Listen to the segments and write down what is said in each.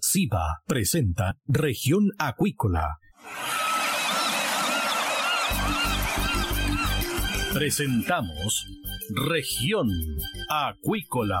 SIBA presenta Región Acuícola. Presentamos Región Acuícola.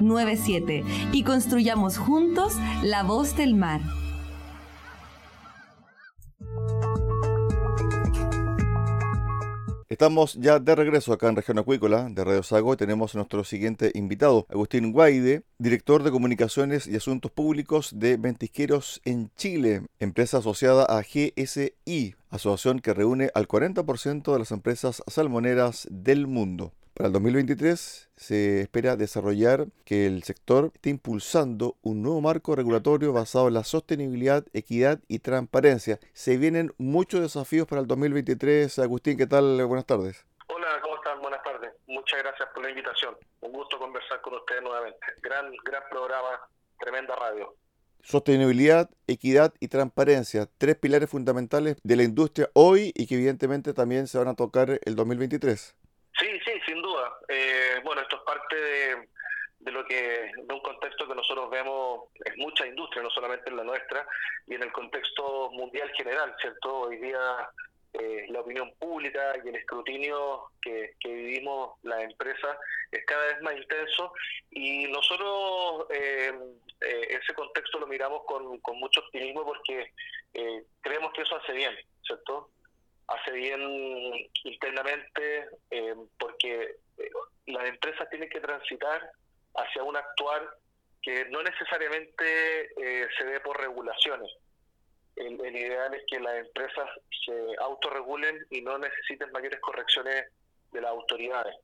6997 y construyamos juntos la voz del mar. Estamos ya de regreso acá en Región Acuícola de Radio Sago y tenemos a nuestro siguiente invitado, Agustín Guaide, director de Comunicaciones y Asuntos Públicos de Ventisqueros en Chile, empresa asociada a GSI, asociación que reúne al 40% de las empresas salmoneras del mundo. Para el 2023 se espera desarrollar que el sector esté impulsando un nuevo marco regulatorio basado en la sostenibilidad, equidad y transparencia. Se vienen muchos desafíos para el 2023. Agustín, ¿qué tal? Buenas tardes. Hola, ¿cómo están? Buenas tardes. Muchas gracias por la invitación. Un gusto conversar con ustedes nuevamente. Gran, gran programa, tremenda radio. Sostenibilidad, equidad y transparencia, tres pilares fundamentales de la industria hoy y que evidentemente también se van a tocar el 2023. Sí, sí, Eh, bueno, esto es parte de, lo que, de un contexto que nosotros vemos en mucha industria, no solamente en la nuestra, y en el contexto mundial general, ¿cierto? Hoy día eh, la opinión pública y el escrutinio que, que, vivimos las empresas es cada vez más intenso y nosotros eh, ese contexto lo miramos con, con mucho optimismo porque creemos que eso hace bien, ¿cierto? hace bien internamente eh, porque eh, las empresas tienen que transitar hacia un actuar que no necesariamente eh, se dé por regulaciones. El, ideal es que las empresas se autorregulen y no necesiten mayores correcciones de las autoridades.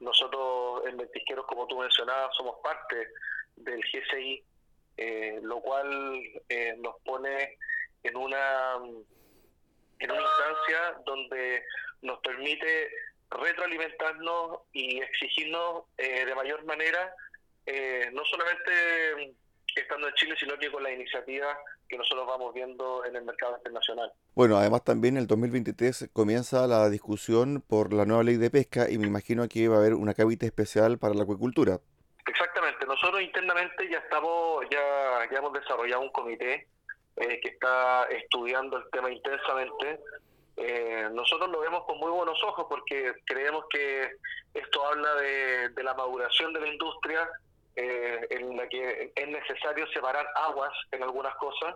Nosotros en Ventisqueros, como tú mencionabas, somos parte del GSI, lo cual nos pone en una en una instancia donde nos permite retroalimentarnos y exigirnos eh, de mayor manera, eh, no solamente estando en Chile, sino que con la iniciativa que nosotros vamos viendo en el mercado internacional. Bueno, además también el 2023 comienza la discusión por la nueva ley de pesca y me imagino que va a haber una cabita especial para la acuicultura. Exactamente, nosotros internamente ya estamos, ya, ya hemos desarrollado un comité eh, que está estudiando el tema intensamente. Eh, nosotros lo vemos con muy buenos ojos porque creemos que esto habla de, la maduración de la industria, eh, en la que es necesario separar aguas en algunas cosas,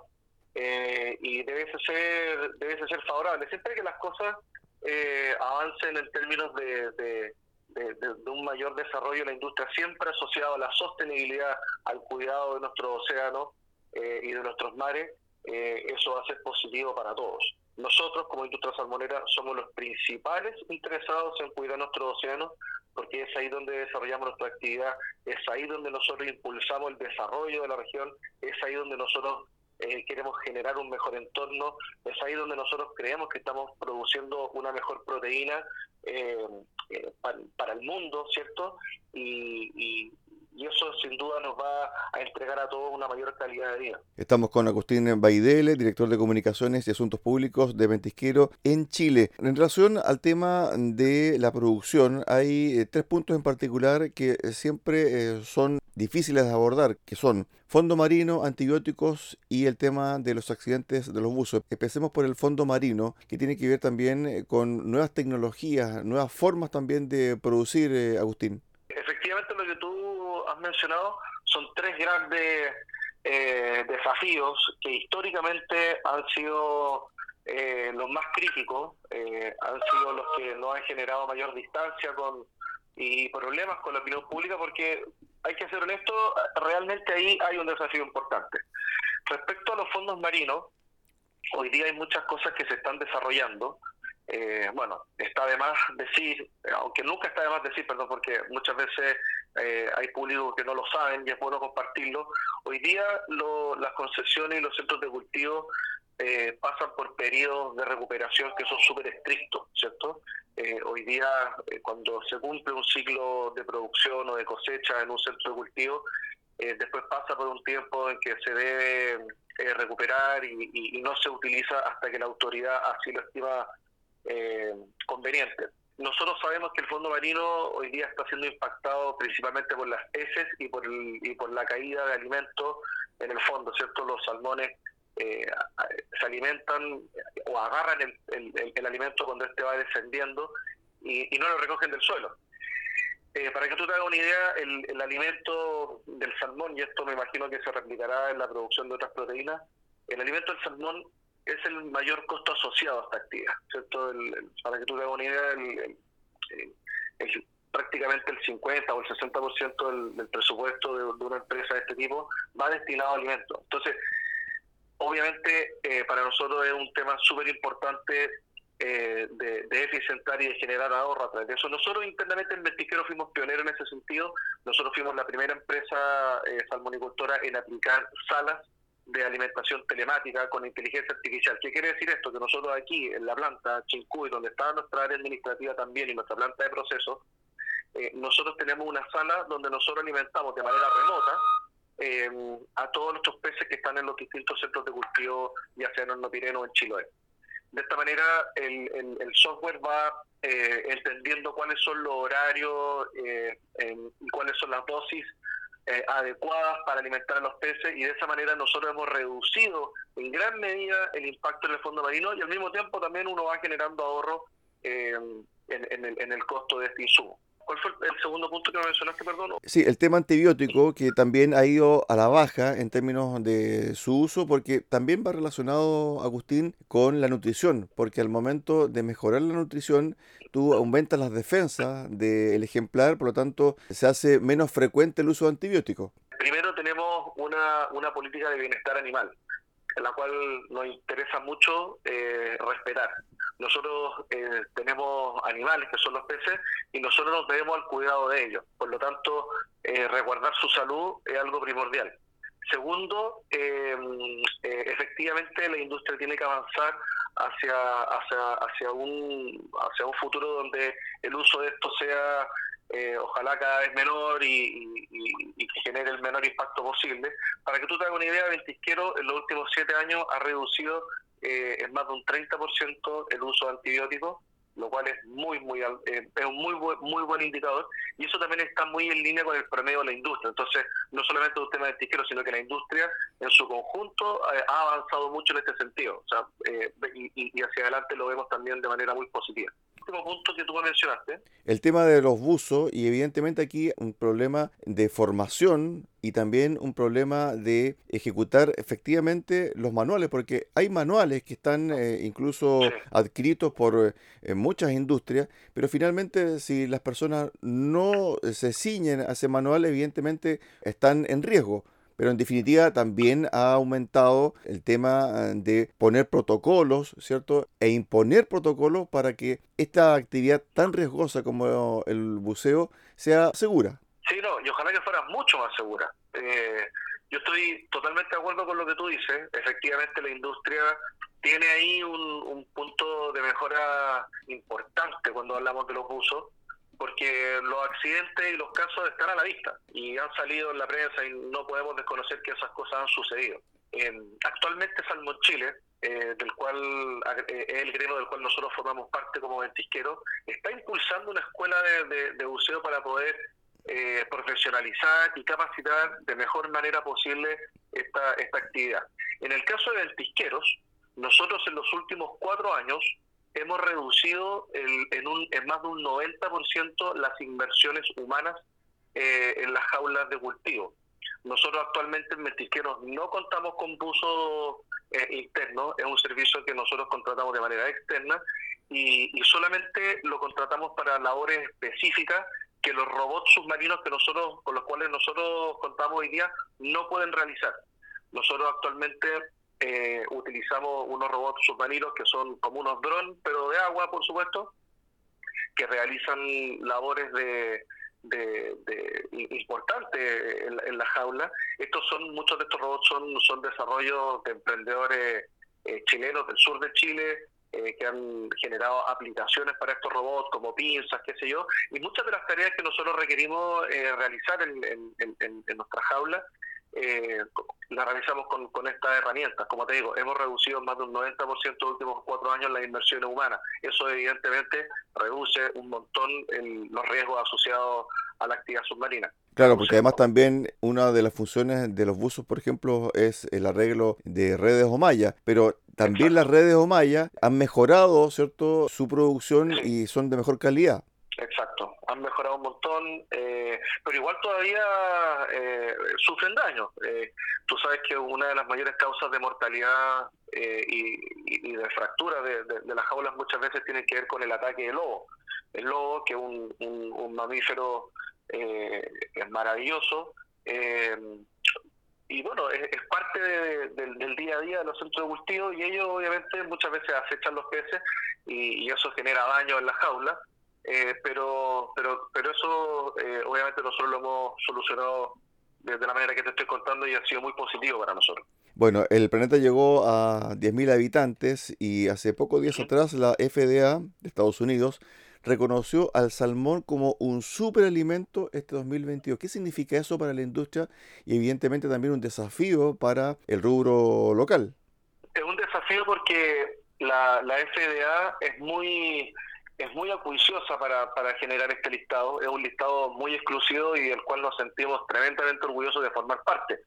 eh, y debe ser, debe ser favorable. Siempre que las cosas eh, avancen en términos de, un mayor desarrollo de la industria, siempre asociado a la sostenibilidad, al cuidado de nuestros océanos eh, y de nuestros mares, eso va a ser positivo para todos. Nosotros, como industria salmonera, somos los principales interesados en cuidar nuestros océanos, porque es ahí donde desarrollamos nuestra actividad, es ahí donde nosotros impulsamos el desarrollo de la región, es ahí donde nosotros eh, queremos generar un mejor entorno, es ahí donde nosotros creemos que estamos produciendo una mejor proteína eh, eh, para, el mundo, ¿cierto? y, y eso sin duda nos va a entregar a todos una mayor calidad de vida. Estamos con Agustín Baidele, director de Comunicaciones y Asuntos Públicos de Ventisquero en Chile. En relación al tema de la producción, hay eh, tres puntos en particular que siempre eh, son difíciles de abordar, que son fondo marino, antibióticos y el tema de los accidentes de los buzos. Empecemos por el fondo marino, que tiene que ver también eh, con nuevas tecnologías, nuevas formas también de producir, Agustín. Efectivamente, lo que tú has mencionado son tres grandes eh, desafíos que históricamente han sido eh, los más críticos, eh, han sido los que nos han generado mayor distancia con y problemas con la opinión pública porque hay que ser honesto, realmente ahí hay un desafío importante. Respecto a los fondos marinos, hoy día hay muchas cosas que se están desarrollando, eh, bueno, está de más decir, aunque nunca está de más decir, perdón, porque muchas veces eh, hay públicos que no lo saben y es bueno compartirlo. Hoy día las concesiones y los centros de cultivo eh, pasan por periodos de recuperación que son súper estrictos, ¿cierto? hoy día, cuando se cumple un ciclo de producción o de cosecha en un centro de cultivo, después pasa por un tiempo en que se debe recuperar y no se utiliza hasta que la autoridad así lo estima eh, conveniente. Nosotros sabemos que el fondo marino hoy día está siendo impactado principalmente por las heces y por, y por la caída de alimentos en el fondo, ¿cierto? Los salmones eh, se alimentan o agarran el, alimento cuando este va descendiendo y, no lo recogen del suelo. Eh, para que tú te hagas una idea, el, el, alimento del salmón, y esto me imagino que se replicará en la producción de otras proteínas, el alimento del salmón es el mayor costo asociado a esta actividad, ¿cierto? para que tú te hagas una idea, el, prácticamente el 50 o el 60% del, del presupuesto de, una empresa de este tipo va destinado a alimentos. Entonces, obviamente eh, para nosotros es un tema súper importante eh, de, eficientar y de generar ahorro a través de eso. Nosotros internamente en Mestiquero fuimos pioneros en ese sentido. Nosotros fuimos la primera empresa eh, salmonicultora en aplicar salas de alimentación telemática con inteligencia artificial. ¿Qué quiere decir esto? Que nosotros aquí, en la planta Chincuy, donde está nuestra área administrativa también y nuestra planta de procesos, eh, nosotros tenemos una sala donde nosotros alimentamos de manera remota eh, a todos nuestros peces que están en los distintos centros de cultivo, ya sea en Horno Pireno o en Chiloé. De esta manera, el, el, software va eh, entendiendo cuáles son los horarios y cuáles son las dosis eh, adecuadas para alimentar a los peces y de esa manera nosotros hemos reducido en gran medida el impacto en el fondo marino y al mismo tiempo también uno va generando ahorro eh, en, el, en el costo de este insumo. ¿Cuál fue el segundo punto que me mencionaste, perdón? Sí, el tema antibiótico, que también ha ido a la baja en términos de su uso, porque también va relacionado, Agustín, con la nutrición, porque al momento de mejorar la nutrición, tú aumentas las defensas del ejemplar, por lo tanto, se hace menos frecuente el uso de antibióticos. Primero tenemos una, una política de bienestar animal, la cual nos interesa mucho eh, respetar. Nosotros eh, tenemos animales que son los peces y nosotros nos debemos al cuidado de ellos. Por lo tanto, eh, resguardar su salud es algo primordial. Segundo, eh, efectivamente la industria tiene que avanzar hacia, hacia, hacia, un, hacia un futuro donde el uso de esto sea ojalá cada vez menor y, genere el menor impacto posible. Para que tú te hagas una idea, Ventisquero en los últimos siete años ha reducido eh, es más de un 30% el uso de antibióticos, lo cual es muy muy eh, es un muy buen, muy buen indicador y eso también está muy en línea con el promedio de la industria. Entonces, no solamente un tema de tiquero, sino que la industria en su conjunto eh, ha avanzado mucho en este sentido. O sea, y, y, hacia adelante lo vemos también de manera muy positiva. Último punto que tú mencionaste. El tema de los buzos y evidentemente aquí un problema de formación y también un problema de ejecutar efectivamente los manuales, porque hay manuales que están eh, incluso adquiridos por eh, muchas industrias, pero finalmente si las personas no se ciñen a ese manual, evidentemente están en riesgo pero en definitiva también ha aumentado el tema ah, de poner protocolos, ¿cierto? E imponer protocolos para que esta actividad tan riesgosa como el buceo sea segura. Sí, no, y ojalá que fuera mucho más segura. Eh, yo estoy totalmente de acuerdo con lo que tú dices. Efectivamente, la industria tiene ahí un, un punto de mejora importante cuando hablamos de los buzos porque los accidentes y los casos están a la vista y han salido en la prensa y no podemos desconocer que esas cosas han sucedido. actualmente Salmón Chile, eh, del cual eh, el gremio del cual nosotros formamos parte como ventisqueros, está impulsando una escuela de, buceo para poder eh, profesionalizar y capacitar de mejor manera posible esta, esta actividad. En el caso de ventisqueros, nosotros en los últimos cuatro años hemos reducido en, un, en más de un 90% las inversiones humanas eh, en las jaulas de cultivo. Nosotros actualmente en Metisqueros no contamos con buzo eh, interno, es un servicio que nosotros contratamos de manera externa y, solamente lo contratamos para labores específicas que los robots submarinos que nosotros con los cuales nosotros contamos hoy día no pueden realizar. Nosotros actualmente eh, utilizamos unos robots submarinos que son como unos drones, pero de agua, por supuesto, que realizan labores de, de, importantes en, la jaula. Estos son muchos de estos robots son son desarrollos de emprendedores eh, chilenos del sur de Chile eh, que han generado aplicaciones para estos robots como pinzas, qué sé yo, y muchas de las tareas que nosotros requerimos realizar en, en, en nuestra jaula eh, la realizamos con, con estas herramientas. Como te digo, hemos reducido más de un 90% en los últimos cuatro años las inversiones humanas. Eso evidentemente reduce un montón los riesgos asociados a la actividad submarina. Claro, porque además también una de las funciones de los buzos, por ejemplo, es el arreglo de redes o mallas, pero también las redes o mallas han mejorado, ¿cierto?, su producción y son de mejor calidad. Exacto, han mejorado un montón, eh, pero igual todavía eh, sufren daño. Eh, tú sabes que una de las mayores causas de mortalidad y, de fractura de, las jaulas muchas veces tiene que ver con el ataque del lobo. El lobo, que es un, mamífero es maravilloso, y bueno, es, parte del día a día de los centros de cultivo y ellos obviamente muchas veces acechan los peces y, y eso genera daño en la jaula eh, pero, pero, pero eso eh, obviamente nosotros lo hemos solucionado de la manera que te estoy contando y ha sido muy positivo para nosotros. Bueno, el planeta llegó a 10.000 habitantes y hace pocos días atrás la FDA de Estados Unidos reconoció al salmón como un superalimento este 2022. ¿Qué significa eso para la industria y evidentemente también un desafío para el rubro local? Es un desafío porque la, la FDA es muy es muy acuiciosa para, para generar este listado. Es un listado muy exclusivo y del cual nos sentimos tremendamente orgullosos de formar parte,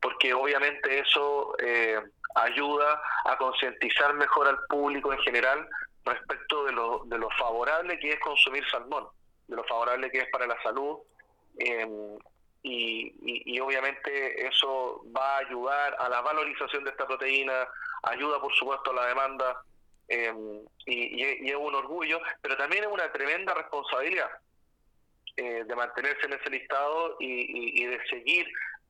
porque obviamente eso eh, ayuda a concientizar mejor al público en general respecto de lo, de lo favorable que es consumir salmón, de lo favorable que es para la salud. Eh, y, y, obviamente eso va a ayudar a la valorización de esta proteína, ayuda por supuesto a la demanda Em, y, es un orgullo, pero también es una tremenda responsabilidad eh, de mantenerse en ese listado y, de seguir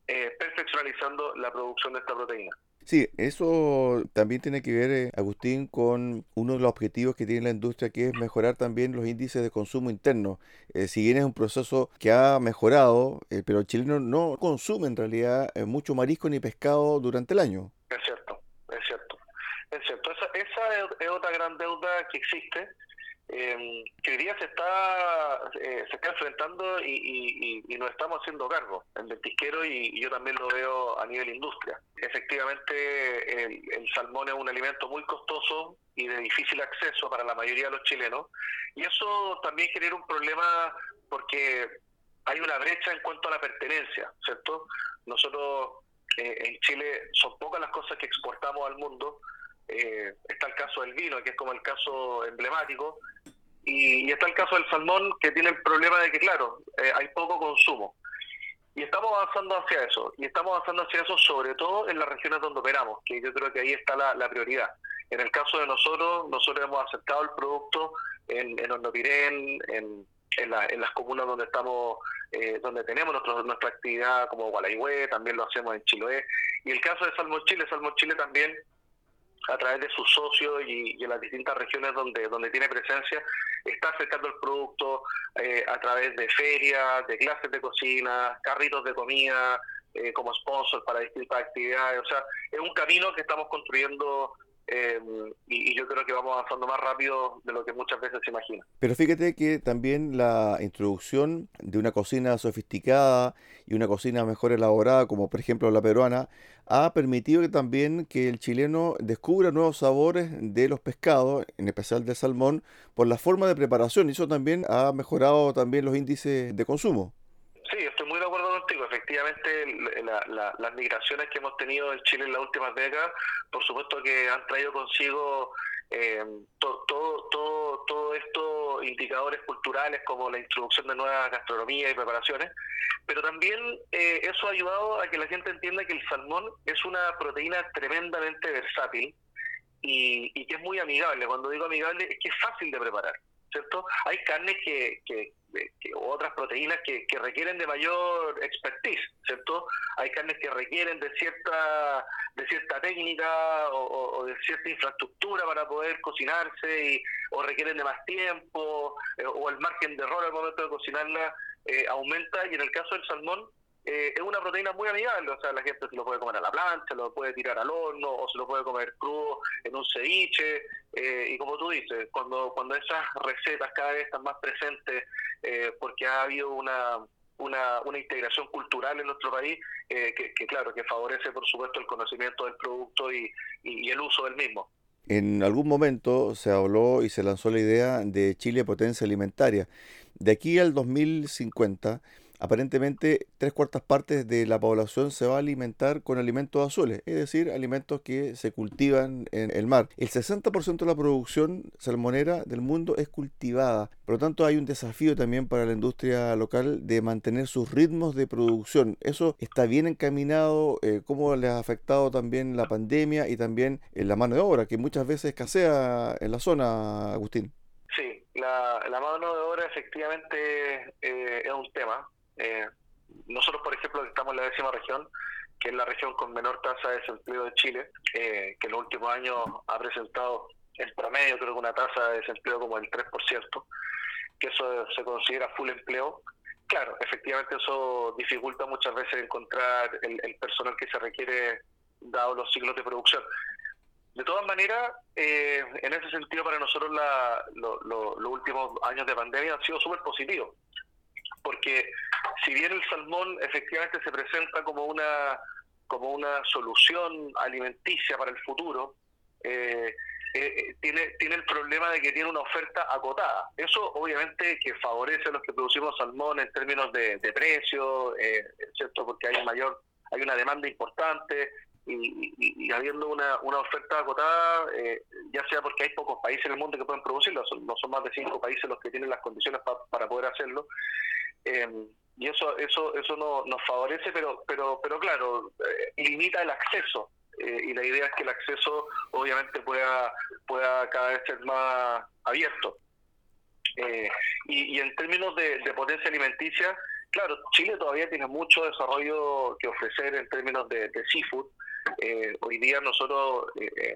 eh, perfeccionalizando la producción de esta proteína. Sí, eso también tiene que ver, eh, Agustín, con uno de los objetivos que tiene la industria, que es mejorar también los índices de consumo interno. si bien es un proceso que ha mejorado, pero el chileno no consume en realidad mucho marisco ni pescado durante el año. Es cierto, es cierto. Es cierto, esa, esa es otra gran deuda que existe, eh, que hoy día se está eh, se está enfrentando y, y, nos estamos haciendo cargo en Ventisquero y, yo también lo veo a nivel industria. Efectivamente, el, salmón es un alimento muy costoso y de difícil acceso para la mayoría de los chilenos y eso también genera un problema porque hay una brecha en cuanto a la pertenencia, ¿cierto? Nosotros eh, en Chile son pocas las cosas que exportamos al mundo, eh, está el caso del vino, que es como el caso emblemático, Y, está el caso del salmón que tiene el problema de que, claro, eh, hay poco consumo. Y estamos avanzando hacia eso. Y estamos avanzando hacia eso sobre todo en las regiones donde operamos, que yo creo que ahí está la, prioridad. En el caso de nosotros, nosotros hemos aceptado el producto en, en Hornopirén, en, en, las comunas donde estamos, eh, donde tenemos nuestra actividad como Gualaihue, también lo hacemos en Chiloé. Y el caso de Salmón Chile, Salmón Chile también a través de sus socios y, en las distintas regiones donde, donde tiene presencia, está acercando el producto eh, a través de ferias, de clases de cocina, carritos de comida, eh, como sponsor para distintas actividades. O sea, es un camino que estamos construyendo eh, y, yo creo que vamos avanzando más rápido de lo que muchas veces se imagina. Pero fíjate que también la introducción de una cocina sofisticada y una cocina mejor elaborada, como por ejemplo la peruana, ha permitido que también que el chileno descubra nuevos sabores de los pescados, en especial del salmón, por la forma de preparación. Y eso también ha mejorado también los índices de consumo. Sí, estoy muy de acuerdo contigo. Efectivamente, las migraciones que hemos tenido en Chile en las últimas décadas, por supuesto que han traído consigo eh, todo, todo, todo estos indicadores culturales como la introducción de nuevas gastronomías y preparaciones, pero también eh, eso ha ayudado a que la gente entienda que el salmón es una proteína tremendamente versátil y, y que es muy amigable. Cuando digo amigable es que es fácil de preparar. ¿cierto? Hay carnes que, que, otras proteínas que, que, requieren de mayor expertise, ¿cierto? Hay carnes que requieren de cierta de cierta técnica o, de cierta infraestructura para poder cocinarse y, o requieren de más tiempo eh, o el margen de error al momento de cocinarla eh, aumenta y en el caso del salmón eh, es una proteína muy amigable, o sea, la gente se lo puede comer a la plancha, lo puede tirar al horno o se lo puede comer crudo en un ceviche. Eh, y como tú dices, cuando, cuando esas recetas cada vez están más presentes, eh, porque ha habido una, una, una integración cultural en nuestro país, que, que, claro, que favorece por supuesto el conocimiento del producto y, y el uso del mismo. En algún momento se habló y se lanzó la idea de Chile potencia alimentaria. De aquí al 2050 aparentemente tres cuartas partes de la población se va a alimentar con alimentos azules, es decir, alimentos que se cultivan en el mar. El 60% de la producción salmonera del mundo es cultivada, por lo tanto hay un desafío también para la industria local de mantener sus ritmos de producción. ¿Eso está bien encaminado? Eh, ¿Cómo les ha afectado también la pandemia y también en la mano de obra, que muchas veces escasea en la zona, Agustín? Sí, la, mano de obra efectivamente eh, es un tema. Eh, nosotros, por ejemplo, estamos en la décima región, que es la región con menor tasa de desempleo de Chile, eh, que en los últimos años ha presentado en promedio, creo que una tasa de desempleo como el 3%, que eso se considera full empleo. Claro, efectivamente eso dificulta muchas veces encontrar el, personal que se requiere dado los ciclos de producción. De todas maneras, eh, en ese sentido para nosotros los últimos años de pandemia han sido súper positivos porque si bien el salmón efectivamente se presenta como una como una solución alimenticia para el futuro, eh, eh, tiene, tiene el problema de que tiene una oferta acotada. Eso obviamente que favorece a los que producimos salmón en términos de, precio, eh, ¿cierto? Porque hay mayor hay una demanda importante y, habiendo una, una oferta acotada, ya sea porque hay pocos países en el mundo que pueden producirlo, no son más de cinco países los que tienen las condiciones para poder hacerlo, eh, y eso eso eso no, nos favorece, pero pero pero claro, eh, limita el acceso. Eh, y la idea es que el acceso obviamente pueda, pueda cada vez ser más abierto. y, en términos de, potencia alimenticia, claro, Chile todavía tiene mucho desarrollo que ofrecer en términos de, seafood. hoy día nosotros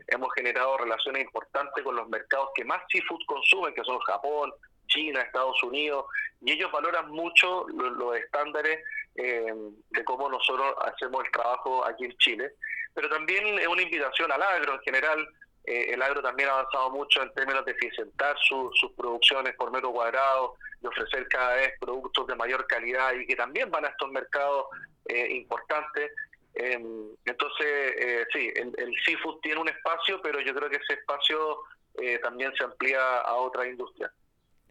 hemos generado relaciones importantes con los mercados que más seafood consumen, que son Japón, China, Estados Unidos, y ellos valoran mucho los, estándares eh, de cómo nosotros hacemos el trabajo aquí en Chile. Pero también es una invitación al agro en general. Eh, el agro también ha avanzado mucho en términos de eficientar sus producciones por metro cuadrado, de ofrecer cada vez productos de mayor calidad y que también van a estos mercados eh, importantes. Em, entonces, sí, el, el, seafood tiene un espacio, pero yo creo que ese espacio también se amplía a otras industrias.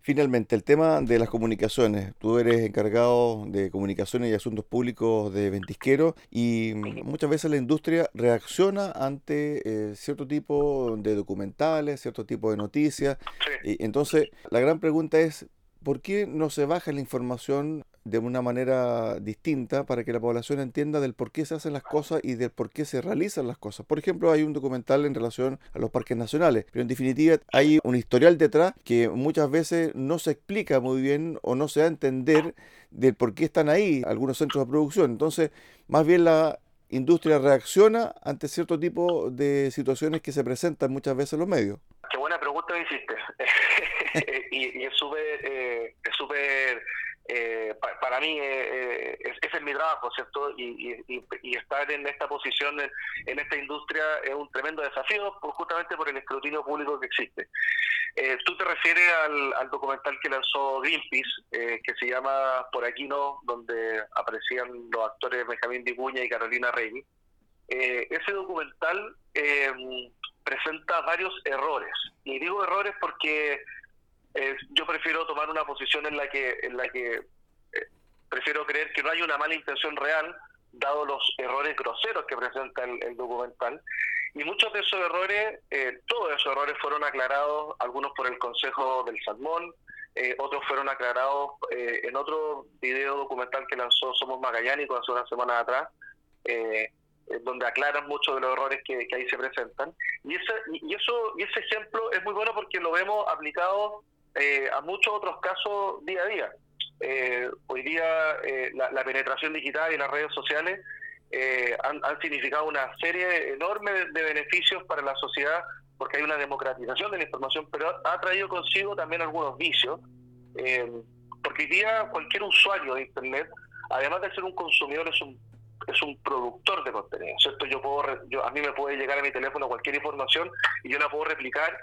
Finalmente, el tema de las comunicaciones. Tú eres encargado de comunicaciones y asuntos públicos de Ventisquero y muchas veces la industria reacciona ante eh, cierto tipo de documentales, cierto tipo de noticias. Y entonces, la gran pregunta es, ¿por qué no se baja la información de una manera distinta para que la población entienda del por qué se hacen las cosas y del por qué se realizan las cosas. Por ejemplo, hay un documental en relación a los parques nacionales, pero en definitiva hay un historial detrás que muchas veces no se explica muy bien o no se da a entender del por qué están ahí algunos centros de producción. Entonces, más bien la industria reacciona ante cierto tipo de situaciones que se presentan muchas veces en los medios. Qué buena pregunta me hiciste. y, es súper eh, es súper eh, para mí eh, eh ese es mi trabajo, ¿cierto? Y, estar en esta posición en, esta industria es un tremendo desafío justamente por el escrutinio público que existe. Eh, tú te refieres al, documental que lanzó Greenpeace, que se llama Por aquí no, donde aparecían los actores Benjamín Vicuña y Carolina Rey. ese documental presenta varios errores. Y digo errores porque yo prefiero tomar una posición en la que en la que eh, prefiero creer que no hay una mala intención real dado los errores groseros que presenta el, documental. Y muchos de esos errores eh, todos esos errores fueron aclarados algunos por el Consejo del Salmón eh, otros fueron aclarados en otro video documental que lanzó Somos Magallánicos hace una semana atrás donde aclaran muchos de los errores que, que ahí se presentan. Y ese y eso y ese ejemplo es muy bueno porque lo vemos aplicado eh, a muchos otros casos día a día. Eh, hoy día eh, la, penetración digital y las redes sociales han, significado una serie enorme de, beneficios para la sociedad porque hay una democratización de la información, pero ha, traído consigo también algunos vicios, porque hoy día cualquier usuario de Internet, además de ser un consumidor, es un es un productor de contenido, ¿cierto? Yo puedo, yo, a mí me puede llegar a mi teléfono cualquier información y yo la puedo replicar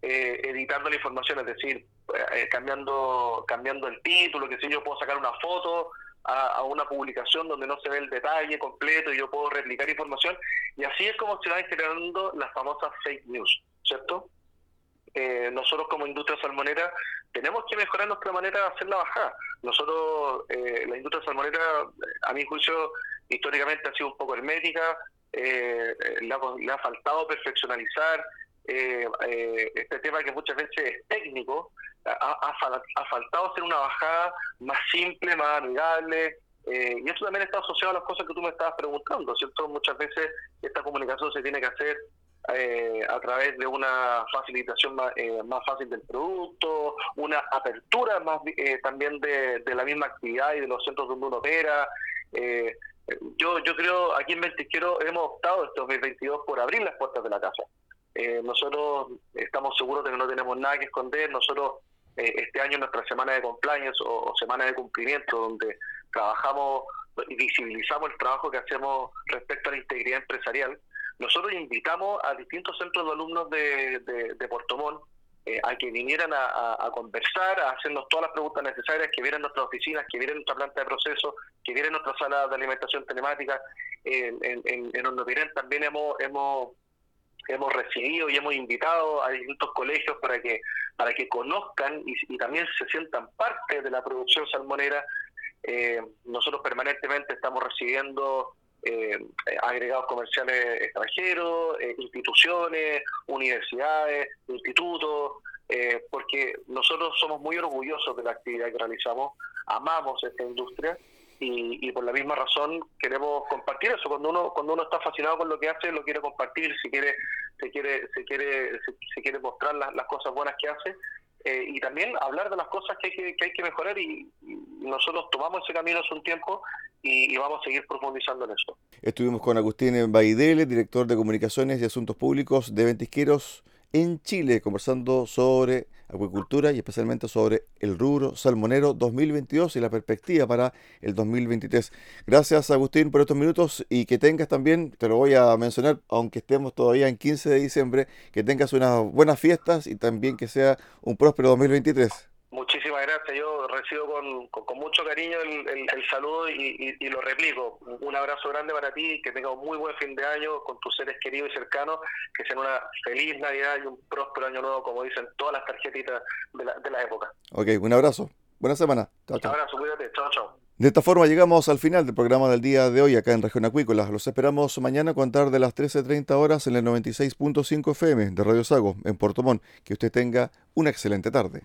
editando la información, es decir, eh, cambiando cambiando el título, que si yo puedo sacar una foto a, una publicación donde no se ve el detalle completo y yo puedo replicar información y así es como se van generando las famosas fake news, ¿cierto? Eh, nosotros como industria salmonera tenemos que mejorar nuestra manera de hacer la bajada. Nosotros, eh, la industria salmonera, a mi juicio, históricamente ha sido un poco hermética, le, le, ha, faltado perfeccionalizar este tema que muchas veces es técnico, ha, faltado hacer una bajada más simple, más amigable, eh, y eso también está asociado a las cosas que tú me estabas preguntando, ¿cierto? Muchas veces esta comunicación se tiene que hacer eh, a través de una facilitación más, eh, más fácil del producto, una apertura más también de, la misma actividad y de los centros donde uno opera. yo, yo creo, aquí en Ventisquero hemos optado este 2022 por abrir las puertas de la casa. Nosotros estamos seguros de que no tenemos nada que esconder, nosotros eh, este año nuestra semana de compliance o, semana de cumplimiento, donde trabajamos y visibilizamos el trabajo que hacemos respecto a la integridad empresarial, nosotros invitamos a distintos centros de alumnos de, de, Puerto Montt eh, a que vinieran a, conversar, a hacernos todas las preguntas necesarias, que vieran nuestras oficinas, que vieran nuestra planta de proceso, que vieran nuestra sala de alimentación telemática. en, en, en también hemos, hemos hemos recibido y hemos invitado a distintos colegios para que para que conozcan y, también se sientan parte de la producción salmonera. Eh, nosotros permanentemente estamos recibiendo eh, agregados comerciales extranjeros, eh, instituciones, universidades, institutos, porque nosotros somos muy orgullosos de la actividad que realizamos, amamos esta industria y, por la misma razón queremos compartir eso. Cuando uno cuando uno está fascinado con lo que hace, lo quiere compartir, si quiere se quiere se quiere se, quiere mostrar las, cosas buenas que hace eh, y también hablar de las cosas que hay que, hay que mejorar y, nosotros tomamos ese camino hace un tiempo y, vamos a seguir profundizando en eso. Estuvimos con Agustín Baidele, director de Comunicaciones y Asuntos Públicos de Ventisqueros en Chile, conversando sobre acuicultura y especialmente sobre el rubro salmonero 2022 y la perspectiva para el 2023. Gracias Agustín por estos minutos y que tengas también, te lo voy a mencionar, aunque estemos todavía en 15 de diciembre, que tengas unas buenas fiestas y también que sea un próspero 2023. Muchísimas gracias. Yo recibo con, mucho cariño el, saludo y, lo replico. Un abrazo grande para ti, que tengas un muy buen fin de año con tus seres queridos y cercanos, que sean una feliz Navidad y un próspero año nuevo, como dicen todas las tarjetitas de la, de la época. Ok, un abrazo. Buena semana. Chao, chao. Un abrazo, cuídate. Chao, chao. De esta forma llegamos al final del programa del día de hoy acá en Región Acuícola. Los esperamos mañana a contar de las 13.30 horas en el 96.5 FM de Radio Sago en Puerto Montt. Que usted tenga una excelente tarde.